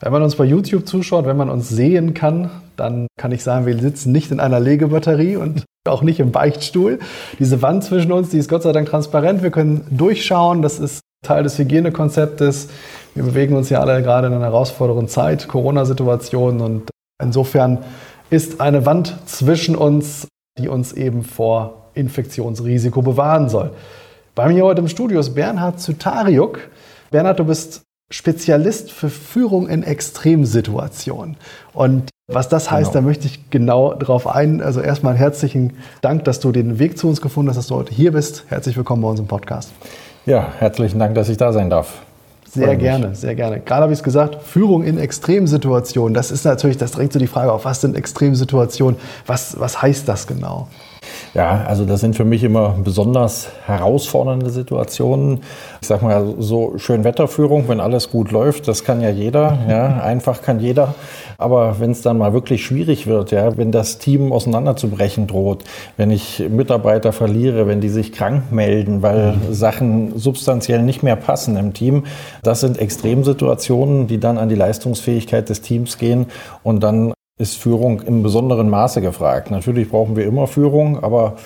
Wenn man uns bei YouTube zuschaut, wenn man uns sehen kann, dann kann ich sagen, wir sitzen nicht in einer Legebatterie und auch nicht im Beichtstuhl. Diese Wand zwischen uns, die ist Gott sei Dank transparent. Wir können durchschauen. Das ist Teil des Hygienekonzeptes. Wir bewegen uns ja alle gerade in einer herausfordernden Zeit, Corona-Situation. Und insofern ist eine Wand zwischen uns, die uns eben vor Infektionsrisiko bewahren soll. Bei mir heute im Studio ist Bernhard Zutariuk. Bernhard, du bist Spezialist für Führung in Extremsituationen. Und was das heißt, genau. da möchte ich genau darauf ein. Also erstmal herzlichen Dank, dass du den Weg zu uns gefunden hast, dass du heute hier bist. Herzlich willkommen bei uns im Podcast. Ja, herzlichen Dank, dass ich da sein darf. Sehr gerne, sehr gerne. Gerade habe ich es gesagt, Führung in Extremsituationen. Das ist natürlich, das drängt so die Frage auf, was sind Extremsituationen? Was, was heißt das genau? Ja, also das sind für mich immer besonders herausfordernde Situationen. Ich sag mal so schön Wetterführung, wenn alles gut läuft, das kann ja jeder, ja, einfach kann jeder. Aber wenn es dann mal wirklich schwierig wird, ja, wenn das Team auseinanderzubrechen droht, wenn ich Mitarbeiter verliere, wenn die sich krank melden, weil mhm. Sachen substanziell nicht mehr passen im Team, das sind Extremsituationen, die dann an die Leistungsfähigkeit des Teams gehen und dann ist Führung im besonderen Maße gefragt. Natürlich brauchen wir immer Führung, aber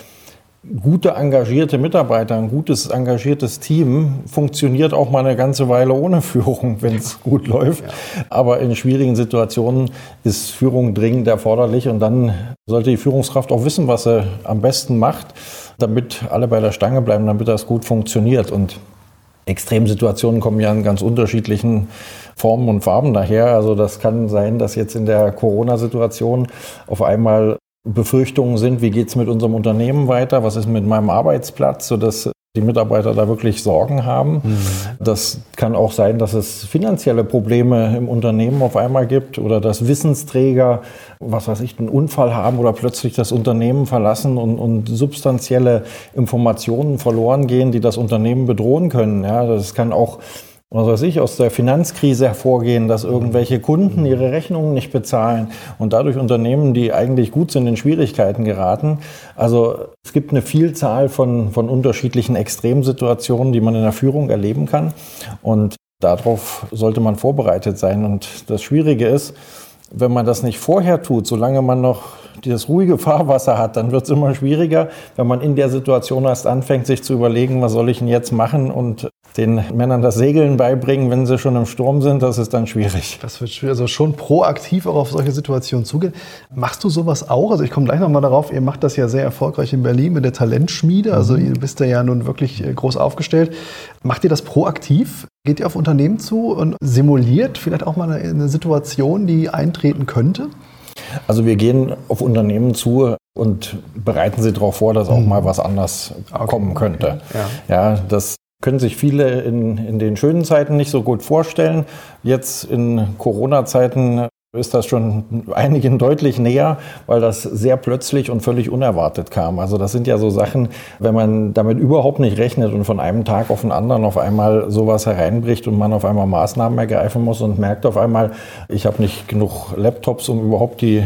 gute engagierte Mitarbeiter, ein gutes engagiertes Team funktioniert auch mal eine ganze Weile ohne Führung, wenn es gut läuft. Ja. Aber in schwierigen Situationen ist Führung dringend erforderlich und dann sollte die Führungskraft auch wissen, was sie am besten macht, damit alle bei der Stange bleiben, damit das gut funktioniert. Und Extremsituationen kommen ja in ganz unterschiedlichen Formen und Farben daher. Also das kann sein, dass jetzt in der Corona-Situation auf einmal Befürchtungen sind, wie geht es mit unserem Unternehmen weiter, was ist mit meinem Arbeitsplatz, sodass die Mitarbeiter da wirklich Sorgen haben. Mhm. Das kann auch sein, dass es finanzielle Probleme im Unternehmen auf einmal gibt oder dass Wissensträger, was weiß ich, einen Unfall haben oder plötzlich das Unternehmen verlassen und, und substanzielle Informationen verloren gehen, die das Unternehmen bedrohen können. Ja, das kann auch was weiß ich, aus der Finanzkrise hervorgehen, dass irgendwelche Kunden ihre Rechnungen nicht bezahlen und dadurch Unternehmen, die eigentlich gut sind, in Schwierigkeiten geraten. Also es gibt eine Vielzahl von, von unterschiedlichen Extremsituationen, die man in der Führung erleben kann. Und darauf sollte man vorbereitet sein. Und das Schwierige ist, wenn man das nicht vorher tut, solange man noch das ruhige Fahrwasser hat, dann wird es immer schwieriger, wenn man in der Situation erst anfängt, sich zu überlegen, was soll ich denn jetzt machen und den Männern das Segeln beibringen, wenn sie schon im Sturm sind, das ist dann schwierig. Das wird schwierig, also schon proaktiv auch auf solche Situationen zugehen. Machst du sowas auch? Also ich komme gleich nochmal darauf, ihr macht das ja sehr erfolgreich in Berlin mit der Talentschmiede, also mhm. ihr bist da ja nun wirklich äh, groß aufgestellt. Macht ihr das proaktiv? Geht ihr auf Unternehmen zu und simuliert vielleicht auch mal eine Situation, die eintreten könnte? Also wir gehen auf Unternehmen zu und bereiten sie darauf vor, dass auch mhm. mal was anders okay. kommen könnte. Okay. Ja. ja, das können sich viele in, in den schönen Zeiten nicht so gut vorstellen. Jetzt in Corona-Zeiten ist das schon einigen deutlich näher, weil das sehr plötzlich und völlig unerwartet kam. Also das sind ja so Sachen, wenn man damit überhaupt nicht rechnet und von einem Tag auf den anderen auf einmal sowas hereinbricht und man auf einmal Maßnahmen ergreifen muss und merkt auf einmal, ich habe nicht genug Laptops, um überhaupt die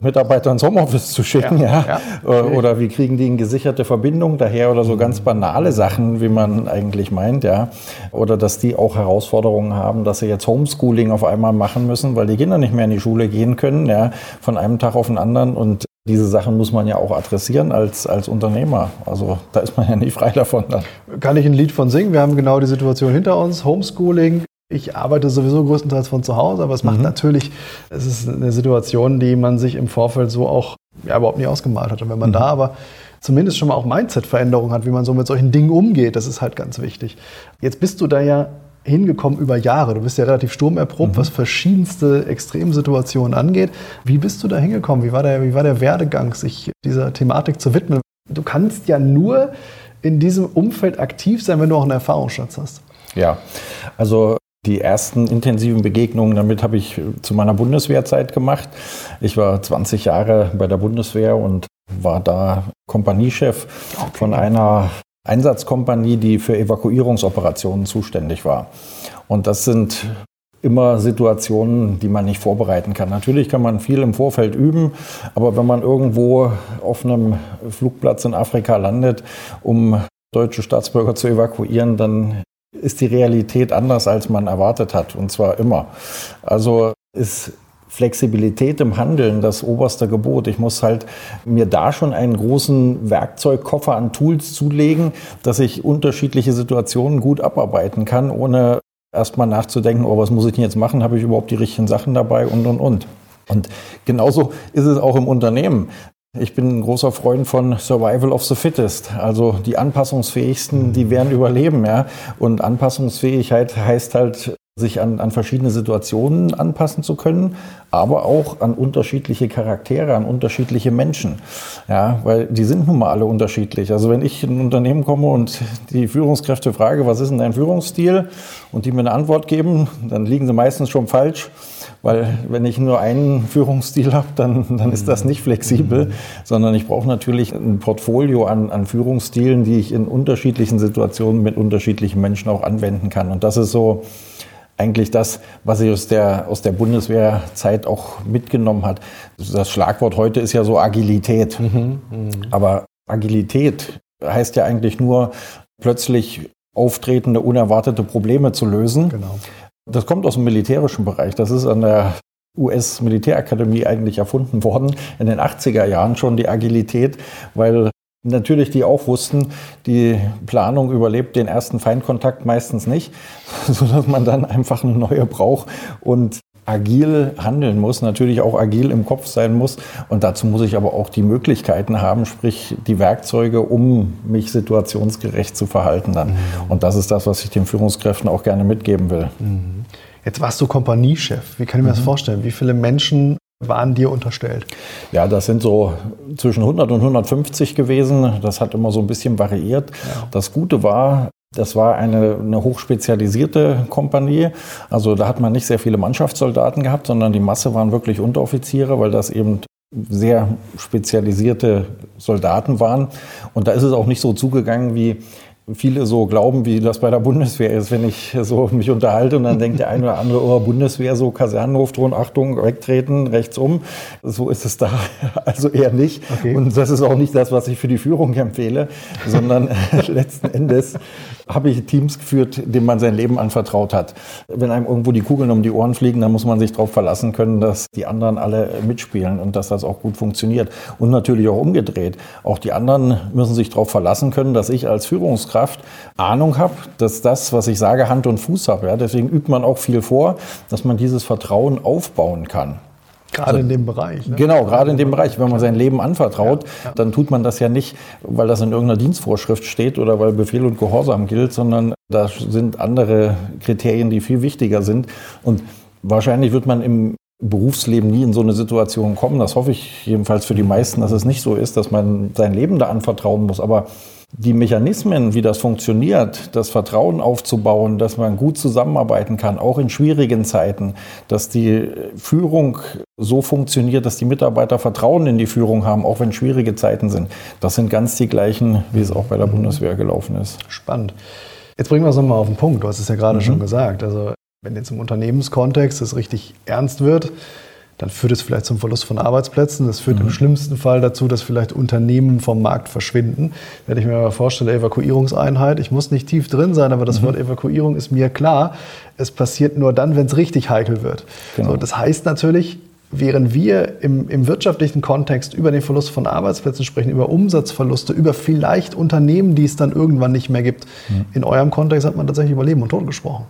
Mitarbeiter ins Homeoffice zu schicken, ja. ja. ja. Äh, oder wie kriegen die eine gesicherte Verbindung daher oder so ganz banale Sachen, wie man eigentlich meint, ja. Oder dass die auch Herausforderungen haben, dass sie jetzt Homeschooling auf einmal machen müssen, weil die Kinder nicht mehr in die Schule gehen können, ja, von einem Tag auf den anderen und diese Sachen muss man ja auch adressieren als, als Unternehmer. Also da ist man ja nicht frei davon. Dann. Kann ich ein Lied von singen? Wir haben genau die Situation hinter uns. Homeschooling, ich arbeite sowieso größtenteils von zu Hause, aber es macht mhm. natürlich, es ist eine Situation, die man sich im Vorfeld so auch ja, überhaupt nicht ausgemalt hat. Und wenn man mhm. da aber zumindest schon mal auch Mindset-Veränderungen hat, wie man so mit solchen Dingen umgeht, das ist halt ganz wichtig. Jetzt bist du da ja hingekommen über Jahre. Du bist ja relativ sturmerprobt, mhm. was verschiedenste Extremsituationen angeht. Wie bist du da hingekommen? Wie war, der, wie war der Werdegang, sich dieser Thematik zu widmen? Du kannst ja nur in diesem Umfeld aktiv sein, wenn du auch einen Erfahrungsschatz hast. Ja, also Die ersten intensiven Begegnungen damit habe ich zu meiner Bundeswehrzeit gemacht. Ich war 20 Jahre bei der Bundeswehr und war da Kompaniechef okay. von einer Einsatzkompanie, die für Evakuierungsoperationen zuständig war. Und das sind immer Situationen, die man nicht vorbereiten kann. Natürlich kann man viel im Vorfeld üben, aber wenn man irgendwo auf einem Flugplatz in Afrika landet, um deutsche Staatsbürger zu evakuieren, dann ist die Realität anders, als man erwartet hat, und zwar immer. Also ist Flexibilität im Handeln das oberste Gebot. Ich muss halt mir da schon einen großen Werkzeugkoffer an Tools zulegen, dass ich unterschiedliche Situationen gut abarbeiten kann, ohne erstmal nachzudenken, oh, was muss ich denn jetzt machen? Habe ich überhaupt die richtigen Sachen dabei und und und. Und genauso ist es auch im Unternehmen. Ich bin ein großer Freund von Survival of the Fittest. Also die Anpassungsfähigsten, die werden überleben, ja. Und Anpassungsfähigkeit heißt halt, sich an, an verschiedene Situationen anpassen zu können, aber auch an unterschiedliche Charaktere, an unterschiedliche Menschen. Ja, weil die sind nun mal alle unterschiedlich. Also wenn ich in ein Unternehmen komme und die Führungskräfte frage, was ist denn dein Führungsstil? Und die mir eine Antwort geben, dann liegen sie meistens schon falsch. Weil wenn ich nur einen Führungsstil habe, dann, dann ist das nicht flexibel, sondern ich brauche natürlich ein Portfolio an, an Führungsstilen, die ich in unterschiedlichen Situationen mit unterschiedlichen Menschen auch anwenden kann. Und das ist so eigentlich das, was ich aus der, aus der Bundeswehrzeit auch mitgenommen hat. Das Schlagwort heute ist ja so Agilität. Mhm, mh. Aber Agilität heißt ja eigentlich nur, plötzlich auftretende, unerwartete Probleme zu lösen. Genau. Das kommt aus dem militärischen Bereich. Das ist an der US-Militärakademie eigentlich erfunden worden, in den 80er Jahren schon die Agilität, weil Natürlich, die auch wussten, die Planung überlebt den ersten Feindkontakt meistens nicht, sodass man dann einfach eine neue braucht und agil handeln muss, natürlich auch agil im Kopf sein muss. Und dazu muss ich aber auch die Möglichkeiten haben, sprich die Werkzeuge, um mich situationsgerecht zu verhalten dann. Mhm. Und das ist das, was ich den Führungskräften auch gerne mitgeben will. Mhm. Jetzt warst du Kompaniechef. Wie kann ich mir mhm. das vorstellen? Wie viele Menschen waren dir unterstellt? Ja, das sind so zwischen 100 und 150 gewesen. Das hat immer so ein bisschen variiert. Ja. Das Gute war, das war eine, eine hochspezialisierte Kompanie. Also da hat man nicht sehr viele Mannschaftssoldaten gehabt, sondern die Masse waren wirklich Unteroffiziere, weil das eben sehr spezialisierte Soldaten waren. Und da ist es auch nicht so zugegangen wie viele so glauben, wie das bei der Bundeswehr ist, wenn ich so mich unterhalte und dann denkt der eine oder andere, oh, Bundeswehr, so Kasernenhofton, Achtung, wegtreten, rechts um. So ist es da also eher nicht. Okay. Und das ist auch nicht das, was ich für die Führung empfehle, sondern letzten Endes habe ich Teams geführt, denen man sein Leben anvertraut hat. Wenn einem irgendwo die Kugeln um die Ohren fliegen, dann muss man sich darauf verlassen können, dass die anderen alle mitspielen und dass das auch gut funktioniert. Und natürlich auch umgedreht. Auch die anderen müssen sich darauf verlassen können, dass ich als Führungskraft Führungskraft Ahnung habe, dass das, was ich sage, Hand und Fuß habe. Ja? Deswegen übt man auch viel vor, dass man dieses Vertrauen aufbauen kann. Gerade also, in dem Bereich. Ne? Genau, gerade in dem Bereich. Wenn man sein Leben anvertraut, ja, ja. dann tut man das ja nicht, weil das in irgendeiner Dienstvorschrift steht oder weil Befehl und Gehorsam gilt, sondern da sind andere Kriterien, die viel wichtiger sind. Und wahrscheinlich wird man im Berufsleben nie in so eine Situation kommen. Das hoffe ich jedenfalls für die meisten, dass es nicht so ist, dass man sein Leben da anvertrauen muss. Aber die Mechanismen, wie das funktioniert, das Vertrauen aufzubauen, dass man gut zusammenarbeiten kann, auch in schwierigen Zeiten, dass die Führung so funktioniert, dass die Mitarbeiter Vertrauen in die Führung haben, auch wenn schwierige Zeiten sind. Das sind ganz die gleichen, wie es auch bei der mhm. Bundeswehr gelaufen ist. Spannend. Jetzt bringen wir es nochmal auf den Punkt. Du hast es ja gerade mhm. schon gesagt. Also wenn jetzt im Unternehmenskontext es richtig ernst wird, dann führt es vielleicht zum Verlust von Arbeitsplätzen. Das führt mhm. im schlimmsten Fall dazu, dass vielleicht Unternehmen vom Markt verschwinden. Wenn ich mir mal vorstelle, Evakuierungseinheit, ich muss nicht tief drin sein, aber das mhm. Wort Evakuierung ist mir klar. Es passiert nur dann, wenn es richtig heikel wird. Genau. So, das heißt natürlich, während wir im, im, wirtschaftlichen Kontext über den Verlust von Arbeitsplätzen sprechen, über Umsatzverluste, über vielleicht Unternehmen, die es dann irgendwann nicht mehr gibt, mhm. in eurem Kontext hat man tatsächlich über Leben und Tod gesprochen.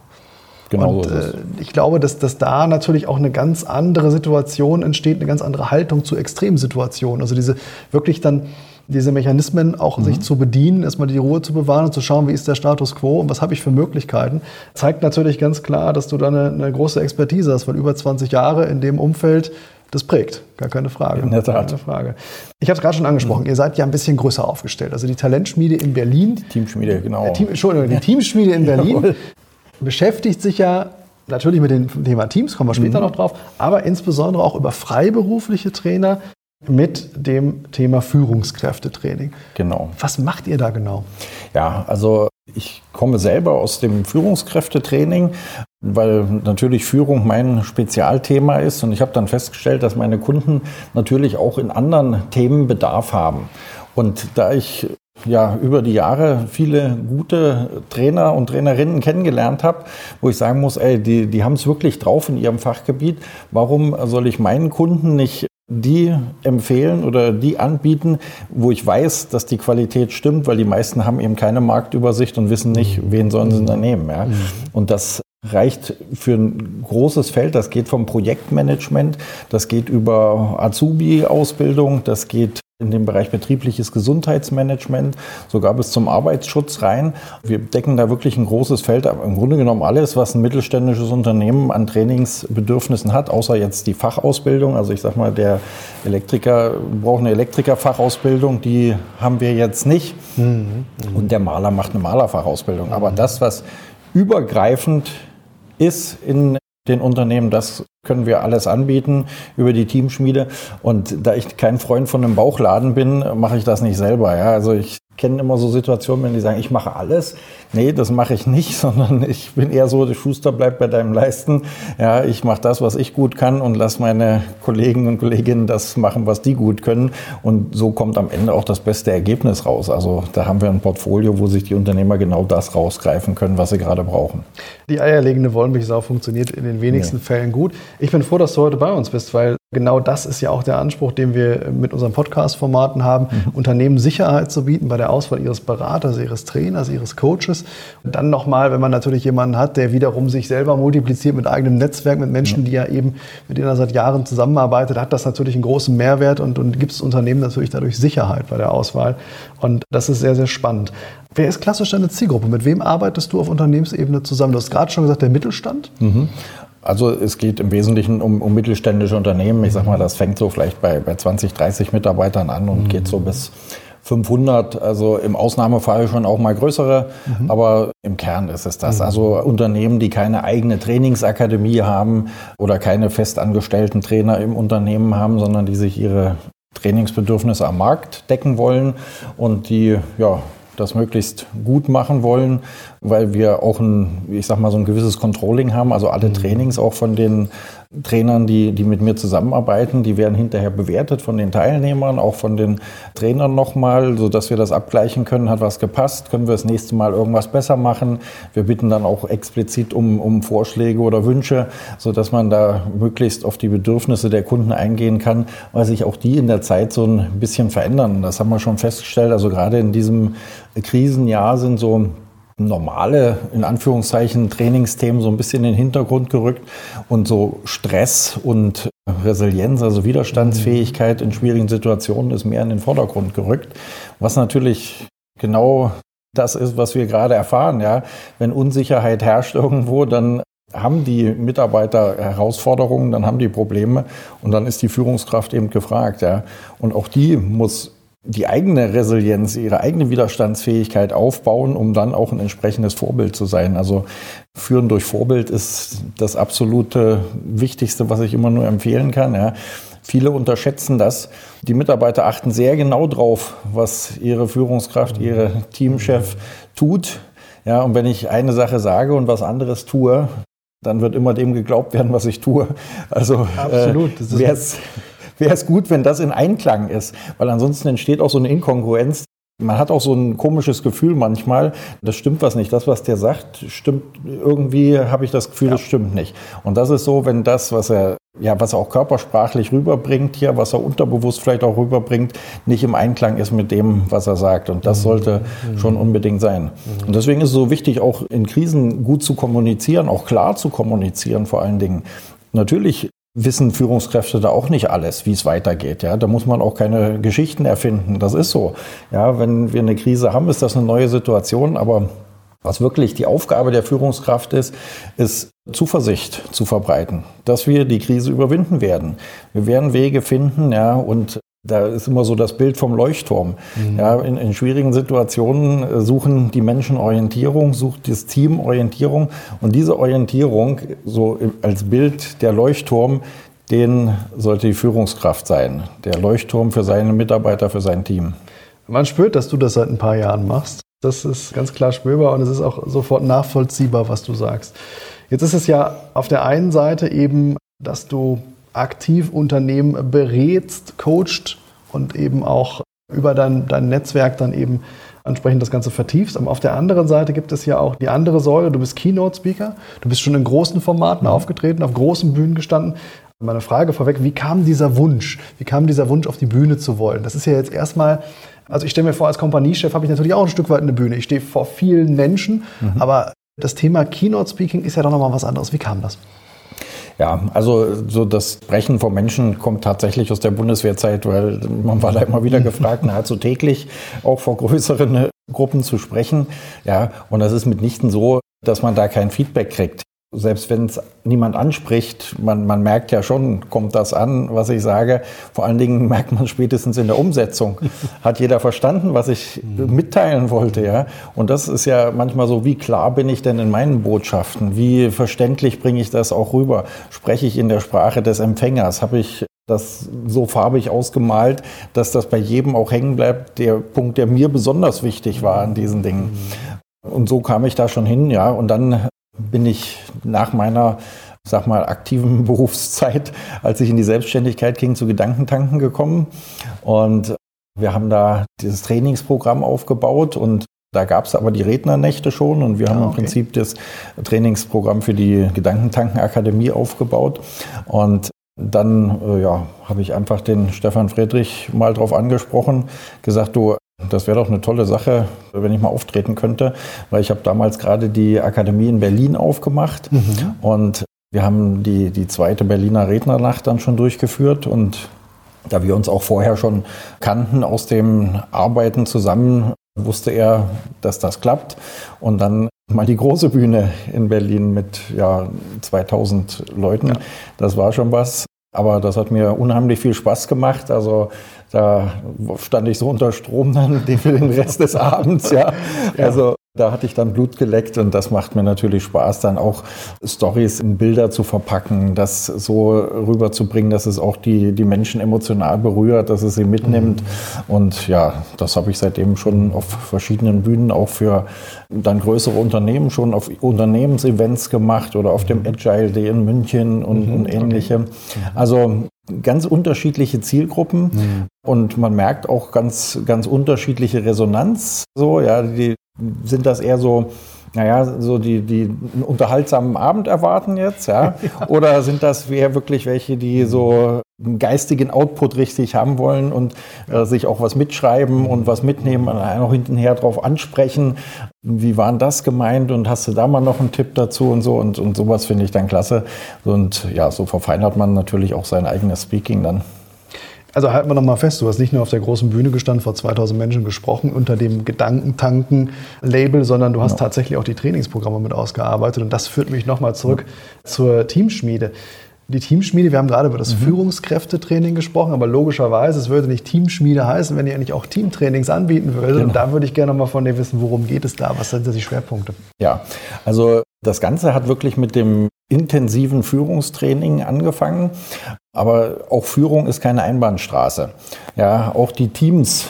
Genau und äh, ich glaube, dass, dass da natürlich auch eine ganz andere Situation entsteht, eine ganz andere Haltung zu Extremsituationen. Also diese wirklich dann diese Mechanismen auch mhm. sich zu bedienen, erstmal die Ruhe zu bewahren und zu schauen, wie ist der Status quo und was habe ich für Möglichkeiten, zeigt natürlich ganz klar, dass du da eine, eine große Expertise hast, weil über 20 Jahre in dem Umfeld das prägt, gar keine Frage. In der Tat. Keine Frage. Ich habe es gerade schon angesprochen, mhm. ihr seid ja ein bisschen größer aufgestellt. Also die Talentschmiede in Berlin. Die Teamschmiede, genau. Äh, Team, Entschuldigung, die Teamschmiede in Berlin beschäftigt sich ja natürlich mit dem Thema Teams, kommen wir später mhm. noch drauf, aber insbesondere auch über freiberufliche Trainer mit dem Thema Führungskräftetraining. Genau. Was macht ihr da genau? Ja, also ich komme selber aus dem Führungskräftetraining, weil natürlich Führung mein Spezialthema ist und ich habe dann festgestellt, dass meine Kunden natürlich auch in anderen Themen Bedarf haben. Und da ich ja über die Jahre viele gute Trainer und Trainerinnen kennengelernt habe, wo ich sagen muss, ey, die, die haben es wirklich drauf in ihrem Fachgebiet. Warum soll ich meinen Kunden nicht die empfehlen oder die anbieten, wo ich weiß, dass die Qualität stimmt, weil die meisten haben eben keine Marktübersicht und wissen nicht, wen sollen sie da nehmen. Ja? Mhm. Und das reicht für ein großes Feld. Das geht vom Projektmanagement, das geht über Azubi-Ausbildung, das geht in dem Bereich betriebliches Gesundheitsmanagement, sogar bis zum Arbeitsschutz rein. Wir decken da wirklich ein großes Feld, aber im Grunde genommen alles, was ein mittelständisches Unternehmen an Trainingsbedürfnissen hat, außer jetzt die Fachausbildung. Also ich sag mal, der Elektriker braucht eine Elektrikerfachausbildung, die haben wir jetzt nicht. Mhm. Und der Maler macht eine Malerfachausbildung. Aber das, was übergreifend ist in den Unternehmen, das können wir alles anbieten über die Teamschmiede. Und da ich kein Freund von einem Bauchladen bin, mache ich das nicht selber. Ja? Also ich kenne immer so Situationen, wenn die sagen, ich mache alles. Nee, das mache ich nicht, sondern ich bin eher so, der Schuster bleibt bei deinem Leisten. Ja, ich mache das, was ich gut kann und lass meine Kollegen und Kolleginnen das machen, was die gut können. Und so kommt am Ende auch das beste Ergebnis raus. Also da haben wir ein Portfolio, wo sich die Unternehmer genau das rausgreifen können, was sie gerade brauchen. Die eierlegende Wollmilchsau funktioniert in den wenigsten nee. Fällen gut. Ich bin froh, dass du heute bei uns bist, weil genau das ist ja auch der Anspruch, den wir mit unseren Podcast-Formaten haben, mhm. Unternehmen Sicherheit zu bieten bei der Auswahl ihres Beraters, ihres Trainers, ihres Coaches. Und dann nochmal, wenn man natürlich jemanden hat, der wiederum sich selber multipliziert mit eigenem Netzwerk, mit Menschen, die ja eben, mit denen er seit Jahren zusammenarbeitet, hat das natürlich einen großen Mehrwert und, und gibt es Unternehmen natürlich dadurch Sicherheit bei der Auswahl. Und das ist sehr, sehr spannend. Wer ist klassisch deine Zielgruppe? Mit wem arbeitest du auf Unternehmensebene zusammen? Du hast gerade schon gesagt, der Mittelstand. Mhm. Also es geht im Wesentlichen um, um, mittelständische Unternehmen. Ich sag mal, das fängt so vielleicht bei, bei 20, 30 Mitarbeitern an und mhm. geht so bis 500, also im Ausnahmefall schon auch mal größere, mhm. aber im Kern ist es das. Mhm. Also Unternehmen, die keine eigene Trainingsakademie haben oder keine festangestellten Trainer im Unternehmen haben, sondern die sich ihre Trainingsbedürfnisse am Markt decken wollen und die ja, das möglichst gut machen wollen, weil wir auch ein, ich sag mal, so ein gewisses Controlling haben. Also alle mhm. Trainings auch von den Trainern, die, die mit mir zusammenarbeiten, die werden hinterher bewertet von den Teilnehmern, auch von den Trainern nochmal, sodass wir das abgleichen können. Hat was gepasst? Können wir das nächste Mal irgendwas besser machen? Wir bitten dann auch explizit um, um Vorschläge oder Wünsche, sodass man da möglichst auf die Bedürfnisse der Kunden eingehen kann, weil sich auch die in der Zeit so ein bisschen verändern. Das haben wir schon festgestellt. Also gerade in diesem Krisenjahr sind so normale, in Anführungszeichen, Trainingsthemen so ein bisschen in den Hintergrund gerückt und so Stress und Resilienz, also Widerstandsfähigkeit in schwierigen Situationen ist mehr in den Vordergrund gerückt, was natürlich genau das ist, was wir gerade erfahren. Ja, wenn Unsicherheit herrscht irgendwo, dann haben die Mitarbeiter Herausforderungen, dann haben die Probleme und dann ist die Führungskraft eben gefragt. Ja. Und auch die muss die eigene Resilienz, ihre eigene Widerstandsfähigkeit aufbauen, um dann auch ein entsprechendes Vorbild zu sein. Also führen durch Vorbild ist das absolute Wichtigste, was ich immer nur empfehlen kann. Ja. Viele unterschätzen das. Die Mitarbeiter achten sehr genau drauf, was ihre Führungskraft, ihre Teamchef tut. Ja, und wenn ich eine Sache sage und was anderes tue, dann wird immer dem geglaubt werden, was ich tue. Also Absolut. Äh, wäre es gut, wenn das in Einklang ist, weil ansonsten entsteht auch so eine Inkongruenz. Man hat auch so ein komisches Gefühl manchmal, das stimmt was nicht. Das, was der sagt, stimmt irgendwie, habe ich das Gefühl, ja. das stimmt nicht. Und das ist so, wenn das, was er, ja, was er auch körpersprachlich rüberbringt hier, was er unterbewusst vielleicht auch rüberbringt, nicht im Einklang ist mit dem, was er sagt. Und das mhm. sollte mhm. schon unbedingt sein. Mhm. Und deswegen ist es so wichtig, auch in Krisen gut zu kommunizieren, auch klar zu kommunizieren vor allen Dingen. Natürlich wissen Führungskräfte da auch nicht alles, wie es weitergeht. Ja, da muss man auch keine Geschichten erfinden. Das ist so. Ja, wenn wir eine Krise haben, ist das eine neue Situation. Aber was wirklich die Aufgabe der Führungskraft ist, ist Zuversicht zu verbreiten, dass wir die Krise überwinden werden. Wir werden Wege finden, ja, und da ist immer so das Bild vom Leuchtturm. Mhm. Ja, in, in, schwierigen Situationen äh, suchen die Menschen Orientierung, sucht das Team Orientierung. Und diese Orientierung, so als Bild der Leuchtturm, den sollte die Führungskraft sein. Der Leuchtturm für seine Mitarbeiter, für sein Team. Man spürt, dass du das seit ein paar Jahren machst. Das ist ganz klar spürbar und es ist auch sofort nachvollziehbar, was du sagst. Jetzt ist es ja auf der einen Seite eben, dass du aktiv Unternehmen berätst, coacht und eben auch über dein, dein Netzwerk dann eben entsprechend das Ganze vertiefst. Aber auf der anderen Seite gibt es ja auch die andere Säule. Du bist Keynote-Speaker, du bist schon in großen Formaten mhm. aufgetreten, auf großen Bühnen gestanden. Meine Frage vorweg, wie kam dieser Wunsch? Wie kam dieser Wunsch, auf die Bühne zu wollen? Das ist ja jetzt erstmal, also ich stelle mir vor, als Kompaniechef habe ich natürlich auch ein Stück weit eine Bühne. Ich stehe vor vielen Menschen, mhm. aber das Thema Keynote Speaking ist ja doch nochmal was anderes. Wie kam das? Ja, also so das Brechen von Menschen kommt tatsächlich aus der Bundeswehrzeit, weil man war da immer wieder gefragt, nahezu täglich auch vor größeren Gruppen zu sprechen. Ja, und das ist mitnichten so, dass man da kein Feedback kriegt selbst wenn es niemand anspricht, man, man merkt ja schon, kommt das an, was ich sage. Vor allen Dingen merkt man spätestens in der Umsetzung. Hat jeder verstanden, was ich mitteilen wollte, ja? Und das ist ja manchmal so, wie klar bin ich denn in meinen Botschaften? Wie verständlich bringe ich das auch rüber? Spreche ich in der Sprache des Empfängers? Habe ich das so farbig ausgemalt, dass das bei jedem auch hängen bleibt? Der Punkt, der mir besonders wichtig war an diesen Dingen. Und so kam ich da schon hin, ja. Und dann bin ich nach meiner sag mal, aktiven Berufszeit, als ich in die Selbstständigkeit ging, zu Gedankentanken gekommen. Und wir haben da dieses Trainingsprogramm aufgebaut und da gab es aber die Rednernächte schon und wir haben ah, okay. im Prinzip das Trainingsprogramm für die Gedankentanken-Akademie aufgebaut. Und dann äh, ja, habe ich einfach den Stefan Friedrich mal drauf angesprochen, gesagt, du, das wäre doch eine tolle Sache, wenn ich mal auftreten könnte, weil ich habe damals gerade die Akademie in Berlin aufgemacht mhm. und wir haben die, die zweite Berliner Rednernacht dann schon durchgeführt und da wir uns auch vorher schon kannten aus dem Arbeiten zusammen, wusste er, dass das klappt. Und dann mal die große Bühne in Berlin mit ja, 2000 Leuten, ja. das war schon was. Aber das hat mir unheimlich viel Spaß gemacht. Also da stand ich so unter Strom dann für den Rest des Abends, ja. Also da hatte ich dann Blut geleckt und das macht mir natürlich Spaß, dann auch Stories in Bilder zu verpacken, das so rüberzubringen, dass es auch die, die Menschen emotional berührt, dass es sie mitnimmt. Mhm. Und ja, das habe ich seitdem schon auf verschiedenen Bühnen auch für dann größere Unternehmen schon auf Unternehmensevents gemacht oder auf dem mhm. Agile Day in München und, mhm. und ähnliche. Okay. Also ganz unterschiedliche Zielgruppen mhm. und man merkt auch ganz, ganz unterschiedliche Resonanz. So, ja, die sind das eher so, naja, so die, die einen unterhaltsamen Abend erwarten jetzt, ja? Oder sind das eher wirklich welche, die so einen geistigen Output richtig haben wollen und äh, sich auch was mitschreiben und was mitnehmen, auch hintenher drauf ansprechen. Wie war denn das gemeint und hast du da mal noch einen Tipp dazu und so und, und sowas finde ich dann klasse. Und ja, so verfeinert man natürlich auch sein eigenes Speaking dann. Also halten wir noch mal fest, du hast nicht nur auf der großen Bühne gestanden, vor 2000 Menschen gesprochen unter dem Gedankentanken-Label, sondern du hast ja. tatsächlich auch die Trainingsprogramme mit ausgearbeitet. Und das führt mich noch mal zurück ja. zur Teamschmiede. Die Teamschmiede, wir haben gerade über das mhm. Führungskräftetraining gesprochen, aber logischerweise, es würde nicht Teamschmiede heißen, wenn ihr nicht auch Teamtrainings anbieten würdet. Genau. Und da würde ich gerne noch mal von dir wissen, worum geht es da? Was sind da die Schwerpunkte? Ja, also das Ganze hat wirklich mit dem intensiven Führungstraining angefangen. Aber auch Führung ist keine Einbahnstraße. Ja, auch die Teams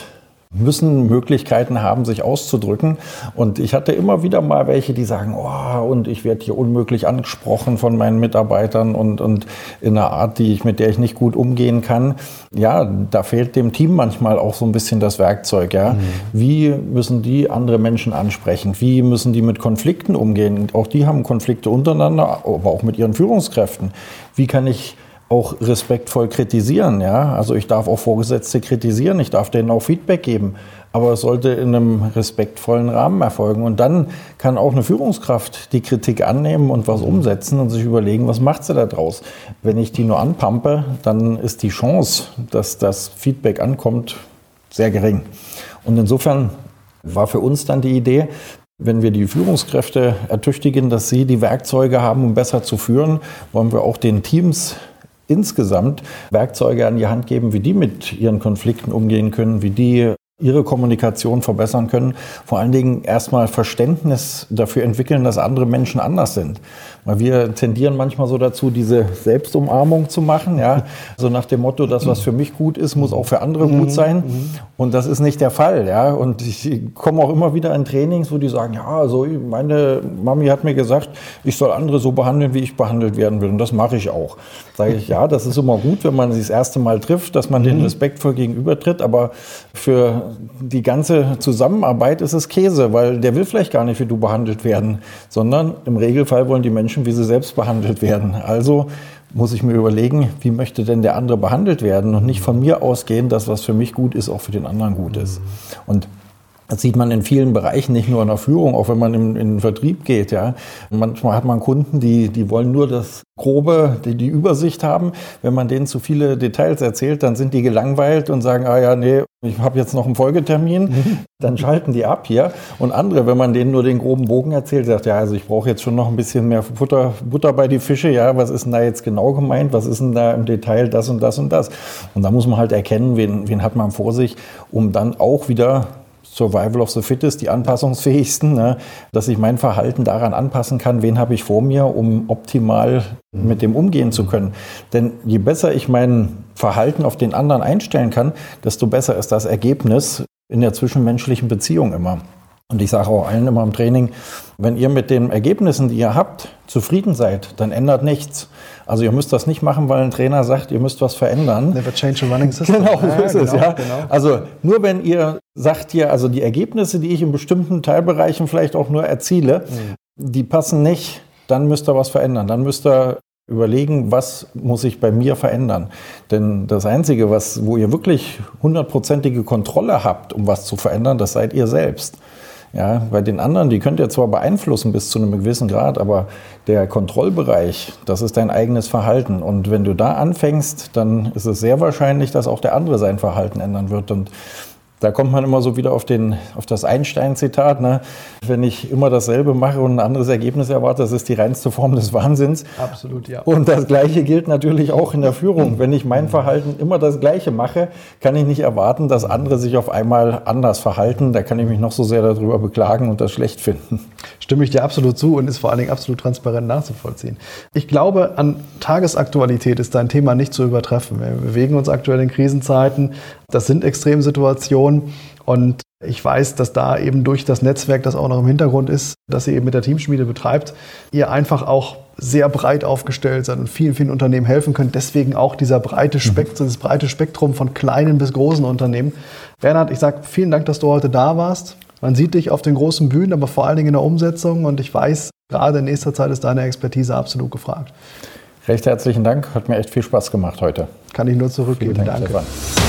müssen Möglichkeiten haben, sich auszudrücken. Und ich hatte immer wieder mal welche, die sagen, oh, und ich werde hier unmöglich angesprochen von meinen Mitarbeitern und, und in einer Art, die ich, mit der ich nicht gut umgehen kann. Ja, da fehlt dem Team manchmal auch so ein bisschen das Werkzeug. Ja? Mhm. Wie müssen die andere Menschen ansprechen? Wie müssen die mit Konflikten umgehen? Auch die haben Konflikte untereinander, aber auch mit ihren Führungskräften. Wie kann ich auch respektvoll kritisieren. Ja? Also ich darf auch Vorgesetzte kritisieren, ich darf denen auch Feedback geben, aber es sollte in einem respektvollen Rahmen erfolgen. Und dann kann auch eine Führungskraft die Kritik annehmen und was umsetzen und sich überlegen, was macht sie da draus. Wenn ich die nur anpampe, dann ist die Chance, dass das Feedback ankommt, sehr gering. Und insofern war für uns dann die Idee, wenn wir die Führungskräfte ertüchtigen, dass sie die Werkzeuge haben, um besser zu führen, wollen wir auch den Teams insgesamt Werkzeuge an die Hand geben, wie die mit ihren Konflikten umgehen können, wie die ihre Kommunikation verbessern können. Vor allen Dingen erstmal Verständnis dafür entwickeln, dass andere Menschen anders sind. Weil wir tendieren manchmal so dazu, diese Selbstumarmung zu machen, ja, so nach dem Motto, das, was für mich gut ist, muss auch für andere gut mhm. sein. Mhm. Und das ist nicht der Fall, ja. Und ich komme auch immer wieder in Trainings, wo die sagen, ja, also meine Mami hat mir gesagt, ich soll andere so behandeln, wie ich behandelt werden will. Und das mache ich auch. Sage ich, ja, das ist immer gut, wenn man sich das erste Mal trifft, dass man den mhm. respektvoll gegenübertritt. Aber für die ganze Zusammenarbeit ist es Käse, weil der will vielleicht gar nicht, wie du behandelt werden, sondern im Regelfall wollen die Menschen, wie sie selbst behandelt werden. Also muss ich mir überlegen, wie möchte denn der andere behandelt werden und nicht von mir ausgehen, dass was für mich gut ist, auch für den anderen gut ist. Und das sieht man in vielen Bereichen, nicht nur in der Führung, auch wenn man in, in den Vertrieb geht. Ja. Manchmal hat man Kunden, die, die wollen nur das Grobe, die, die Übersicht haben. Wenn man denen zu viele Details erzählt, dann sind die gelangweilt und sagen, ah ja, nee, ich habe jetzt noch einen Folgetermin. Dann schalten die ab hier. Und andere, wenn man denen nur den groben Bogen erzählt, sagt, ja, also ich brauche jetzt schon noch ein bisschen mehr Butter, Butter bei die Fische. Ja, was ist denn da jetzt genau gemeint? Was ist denn da im Detail das und das und das? Und da muss man halt erkennen, wen, wen hat man vor sich, um dann auch wieder Survival of the Fittest, die anpassungsfähigsten, ne? dass ich mein Verhalten daran anpassen kann, wen habe ich vor mir, um optimal mit dem umgehen zu können. Denn je besser ich mein Verhalten auf den anderen einstellen kann, desto besser ist das Ergebnis in der zwischenmenschlichen Beziehung immer. Und ich sage auch allen immer im Training, wenn ihr mit den Ergebnissen, die ihr habt, zufrieden seid, dann ändert nichts. Also ihr müsst das nicht machen, weil ein Trainer sagt, ihr müsst was verändern. Never change a running system. Genau, so ja, ist genau, es. Ja. Genau. Also nur wenn ihr sagt hier, also die Ergebnisse, die ich in bestimmten Teilbereichen vielleicht auch nur erziele, mhm. die passen nicht, dann müsst ihr was verändern. Dann müsst ihr überlegen, was muss ich bei mir verändern. Denn das Einzige, was, wo ihr wirklich hundertprozentige Kontrolle habt, um was zu verändern, das seid ihr selbst. Ja, bei den anderen, die könnt ihr zwar beeinflussen bis zu einem gewissen Grad, aber der Kontrollbereich, das ist dein eigenes Verhalten. Und wenn du da anfängst, dann ist es sehr wahrscheinlich, dass auch der andere sein Verhalten ändern wird. Und da kommt man immer so wieder auf, den, auf das Einstein-Zitat. Ne? Wenn ich immer dasselbe mache und ein anderes Ergebnis erwarte, das ist die reinste Form des Wahnsinns. Absolut, ja. Und das Gleiche gilt natürlich auch in der Führung. Wenn ich mein Verhalten immer das Gleiche mache, kann ich nicht erwarten, dass andere sich auf einmal anders verhalten. Da kann ich mich noch so sehr darüber beklagen und das schlecht finden. Stimme ich dir absolut zu und ist vor allen Dingen absolut transparent nachzuvollziehen. Ich glaube, an Tagesaktualität ist dein Thema nicht zu übertreffen. Wir bewegen uns aktuell in Krisenzeiten. Das sind Extremsituationen und ich weiß, dass da eben durch das Netzwerk, das auch noch im Hintergrund ist, das ihr eben mit der Teamschmiede betreibt, ihr einfach auch sehr breit aufgestellt seid und vielen, vielen Unternehmen helfen könnt. Deswegen auch dieser breite Spektrum, dieses breite Spektrum von kleinen bis großen Unternehmen. Bernhard, ich sage vielen Dank, dass du heute da warst. Man sieht dich auf den großen Bühnen, aber vor allen Dingen in der Umsetzung. Und ich weiß, gerade in nächster Zeit ist deine Expertise absolut gefragt. Recht herzlichen Dank. Hat mir echt viel Spaß gemacht heute. Kann ich nur zurückgeben. Dank, Danke. Stefan.